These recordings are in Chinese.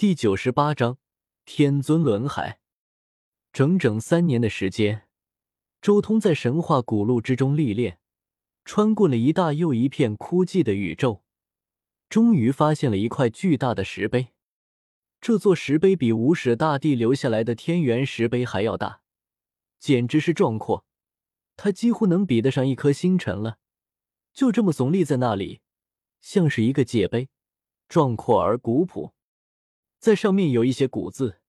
第九十八章天尊轮海。整整三年的时间，周通在神话古路之中历练，穿过了一大又一片枯寂的宇宙，终于发现了一块巨大的石碑。这座石碑比无始大帝留下来的天元石碑还要大，简直是壮阔，它几乎能比得上一颗星辰了。就这么耸立在那里，像是一个界碑，壮阔而古朴。在上面有一些古字，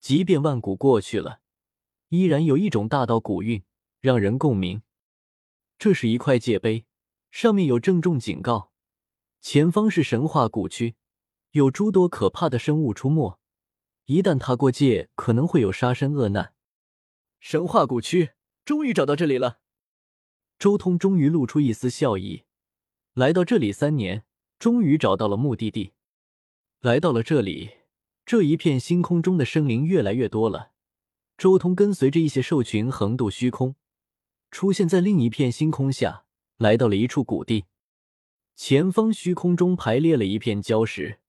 即便万古过去了，依然有一种大道古韵，让人共鸣。这是一块界碑，上面有郑重警告：前方是神话古区，有诸多可怕的生物出没，一旦踏过界，可能会有杀身恶难。神话古区，终于找到这里了。周通终于露出一丝笑意，来到这里三年，终于找到了目的地，来到了这里。这一片星空中的生灵越来越多了。周通跟随着一些兽群横渡虚空，出现在另一片星空下，来到了一处谷地。前方虚空中排列了一片礁石，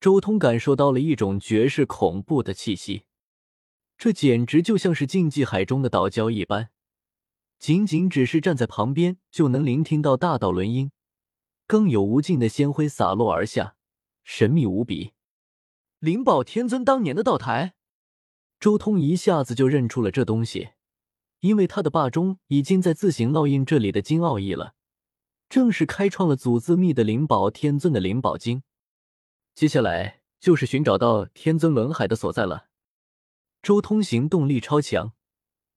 周通感受到了一种绝世恐怖的气息。这简直就像是竞技海中的岛礁一般，仅仅只是站在旁边就能聆听到大道轮音，更有无尽的仙辉洒落而下，神秘无比。灵宝天尊当年的道台，周通一下子就认出了这东西，因为他的霸中已经在自行烙印这里的金奥义了，正是开创了祖字密的灵宝天尊的灵宝经。接下来就是寻找到天尊轮海的所在了。周通行动力超强，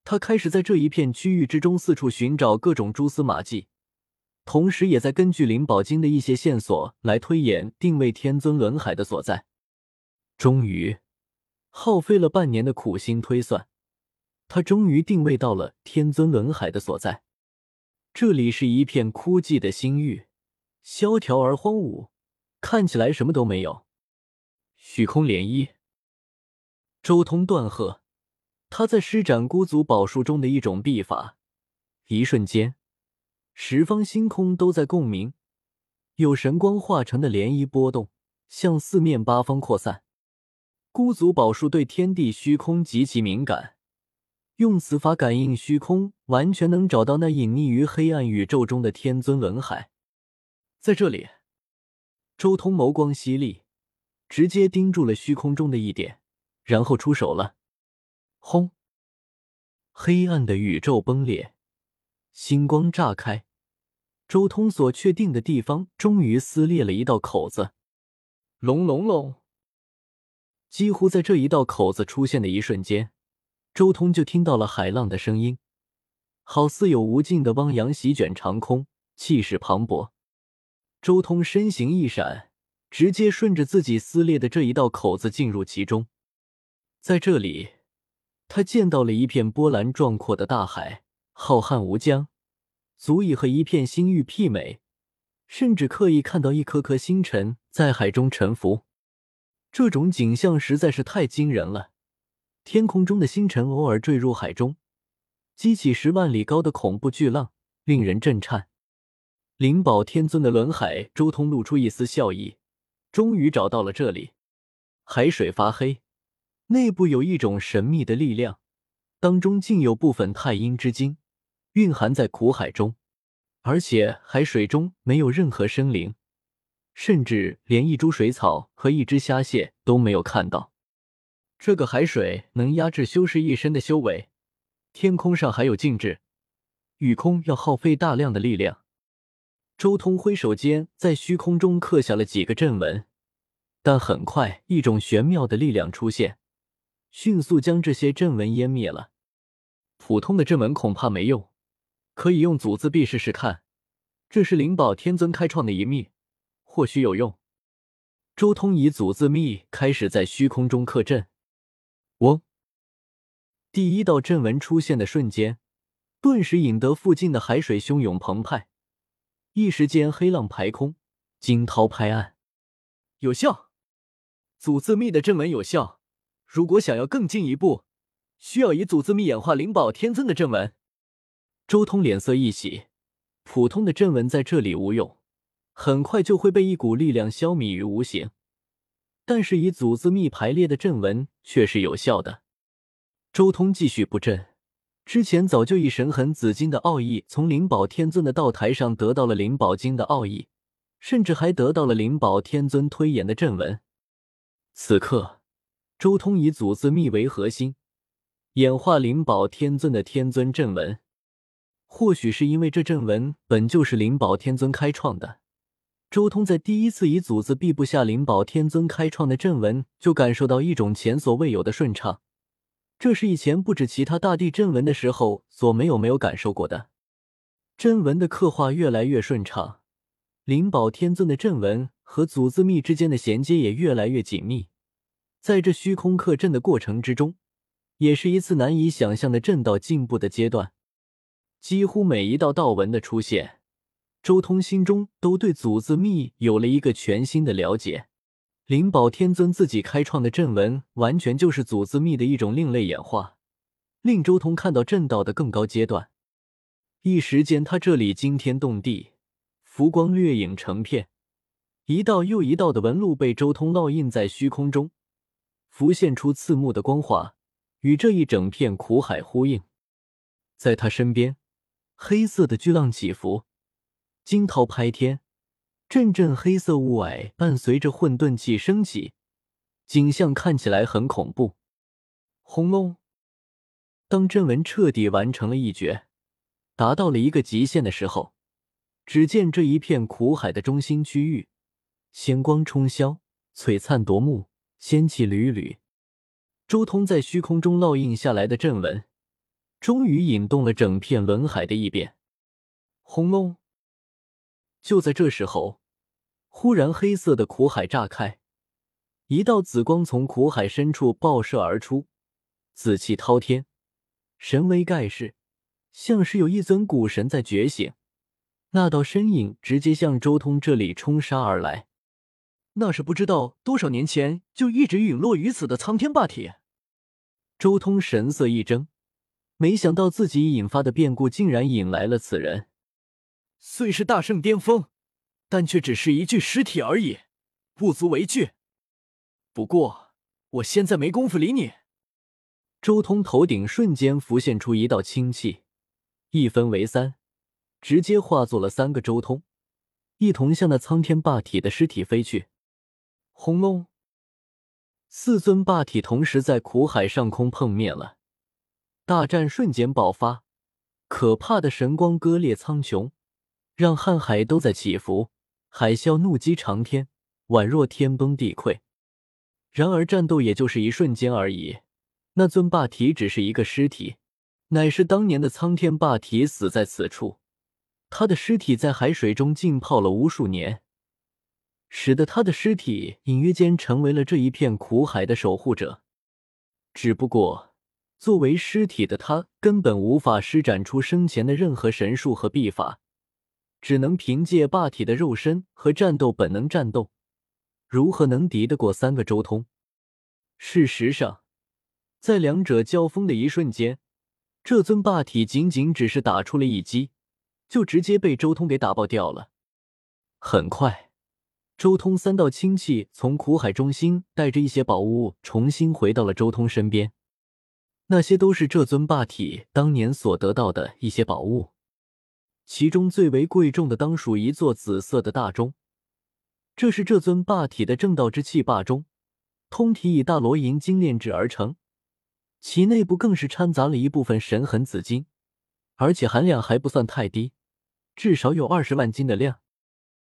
他开始在这一片区域之中四处寻找各种蛛丝马迹，同时也在根据灵宝经的一些线索来推演定位天尊轮海的所在。终于，耗费了半年的苦心推算，他终于定位到了天尊轮海的所在。这里是一片枯寂的星域，萧条而荒芜，看起来什么都没有。虚空涟漪，周通断喝，他在施展孤族宝术中的一种秘法，一瞬间，十方星空都在共鸣，有神光化成的涟漪波动，向四面八方扩散。孤族宝术对天地虚空极其敏感，用此法感应虚空，完全能找到那隐匿于黑暗宇宙中的天尊轮海。在这里，周通眸光犀利，直接盯住了虚空中的一点，然后出手了。轰！黑暗的宇宙崩裂，星光炸开，周通所确定的地方终于撕裂了一道口子。隆隆隆！几乎在这一道口子出现的一瞬间，周通就听到了海浪的声音，好似有无尽的汪洋席卷长空，气势磅礴。周通身形一闪，直接顺着自己撕裂的这一道口子进入其中。在这里，他见到了一片波澜壮阔的大海，浩瀚无疆，足以和一片星域媲美，甚至可以看到一颗颗星辰在海中沉浮。这种景象实在是太惊人了，天空中的星辰偶尔坠入海中，激起十万里高的恐怖巨浪，令人震颤。灵宝天尊的轮海，周通露出一丝笑意，终于找到了这里。海水发黑，内部有一种神秘的力量，当中竟有部分太阴之精蕴含在苦海中，而且海水中没有任何生灵。甚至连一株水草和一只虾蟹都没有看到。这个海水能压制修士一身的修为。天空上还有静止，雨空要耗费大量的力量。周通挥手间在虚空中刻下了几个阵纹，但很快一种玄妙的力量出现，迅速将这些阵纹湮灭了。普通的阵纹恐怕没用，可以用祖字币试试看。这是灵宝天尊开创的一秘。或许有用。周通以祖字密开始在虚空中刻阵。嗡！第一道阵纹出现的瞬间，顿时引得附近的海水汹涌澎湃，一时间黑浪排空，惊涛拍岸。有效！祖字密的阵纹有效。如果想要更进一步，需要以祖字密演化灵宝天尊的阵纹。周通脸色一喜，普通的阵纹在这里无用。很快就会被一股力量消弭于无形。但是以祖字秘排列的阵纹却是有效的。周通继续布阵，之前早就以神痕紫金的奥义从灵宝天尊的道台上得到了灵宝经的奥义，甚至还得到了灵宝天尊推演的阵纹。此刻，周通以祖字秘为核心，演化灵宝天尊的天尊阵纹。或许是因为这阵纹本就是灵宝天尊开创的。周通在第一次以祖字闭不下灵宝天尊开创的阵纹，就感受到一种前所未有的顺畅。这是以前不止其他大地阵纹的时候所没有没有感受过的。阵纹的刻画越来越顺畅，灵宝天尊的阵纹和祖字密之间的衔接也越来越紧密。在这虚空刻阵的过程之中，也是一次难以想象的阵道进步的阶段。几乎每一道道纹的出现。周通心中都对祖字秘有了一个全新的了解。灵宝天尊自己开创的阵纹，完全就是祖字秘的一种另类演化，令周通看到阵道的更高阶段。一时间，他这里惊天动地，浮光掠影成片，一道又一道的纹路被周通烙印在虚空中，浮现出刺目的光华，与这一整片苦海呼应。在他身边，黑色的巨浪起伏。惊涛拍天，阵阵黑色雾霭伴随着混沌气升起，景象看起来很恐怖。轰隆！当阵纹彻底完成了一绝，达到了一个极限的时候，只见这一片苦海的中心区域，仙光冲霄，璀璨夺目，仙气缕缕。周通在虚空中烙印下来的阵纹，终于引动了整片轮海的异变。轰隆！就在这时候，忽然黑色的苦海炸开，一道紫光从苦海深处爆射而出，紫气滔天，神威盖世，像是有一尊古神在觉醒。那道身影直接向周通这里冲杀而来，那是不知道多少年前就一直陨落于此的苍天霸体。周通神色一怔，没想到自己引发的变故竟然引来了此人。虽是大圣巅峰，但却只是一具尸体而已，不足为惧。不过我现在没工夫理你。周通头顶瞬间浮现出一道清气，一分为三，直接化作了三个周通，一同向那苍天霸体的尸体飞去。轰隆！四尊霸体同时在苦海上空碰面了，大战瞬间爆发，可怕的神光割裂苍穹。让瀚海都在起伏，海啸怒击长天，宛若天崩地溃。然而战斗也就是一瞬间而已，那尊霸体只是一个尸体，乃是当年的苍天霸体死在此处。他的尸体在海水中浸泡了无数年，使得他的尸体隐约间成为了这一片苦海的守护者。只不过，作为尸体的他根本无法施展出生前的任何神术和秘法。只能凭借霸体的肉身和战斗本能战斗，如何能敌得过三个周通？事实上，在两者交锋的一瞬间，这尊霸体仅仅只是打出了一击，就直接被周通给打爆掉了。很快，周通三道清气从苦海中心带着一些宝物重新回到了周通身边，那些都是这尊霸体当年所得到的一些宝物。其中最为贵重的，当属一座紫色的大钟。这是这尊霸体的正道之气霸钟，通体以大罗银精炼制而成，其内部更是掺杂了一部分神痕紫金，而且含量还不算太低，至少有二十万斤的量。